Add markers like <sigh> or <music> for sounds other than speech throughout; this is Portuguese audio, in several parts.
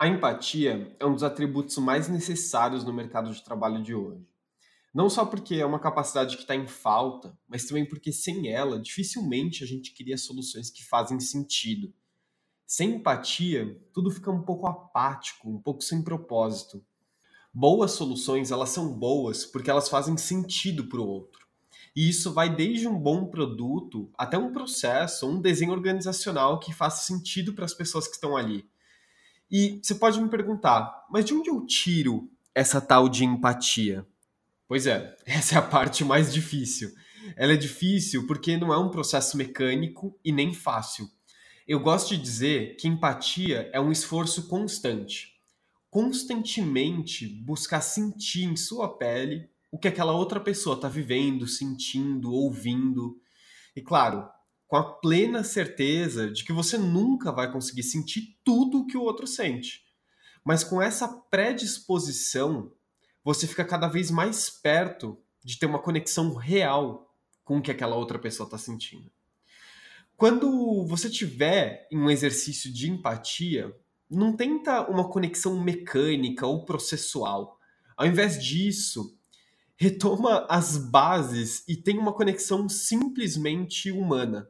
A empatia é um dos atributos mais necessários no mercado de trabalho de hoje. Não só porque é uma capacidade que está em falta, mas também porque sem ela, dificilmente a gente cria soluções que fazem sentido. Sem empatia, tudo fica um pouco apático, um pouco sem propósito. Boas soluções, elas são boas porque elas fazem sentido para o outro. E isso vai desde um bom produto até um processo, um desenho organizacional que faça sentido para as pessoas que estão ali. E você pode me perguntar, mas de onde eu tiro essa tal de empatia? Pois é, <laughs> essa é a parte mais difícil. Ela é difícil porque não é um processo mecânico e nem fácil. Eu gosto de dizer que empatia é um esforço constante. Constantemente buscar sentir em sua pele o que aquela outra pessoa está vivendo, sentindo, ouvindo. E claro, com a plena certeza de que você nunca vai conseguir sentir tudo o que o outro sente. Mas com essa predisposição, você fica cada vez mais perto de ter uma conexão real com o que aquela outra pessoa está sentindo. Quando você tiver em um exercício de empatia, não tenta uma conexão mecânica ou processual. Ao invés disso, retoma as bases e tem uma conexão simplesmente humana.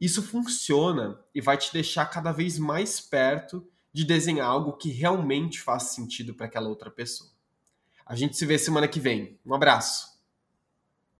Isso funciona e vai te deixar cada vez mais perto de desenhar algo que realmente faça sentido para aquela outra pessoa. A gente se vê semana que vem. Um abraço.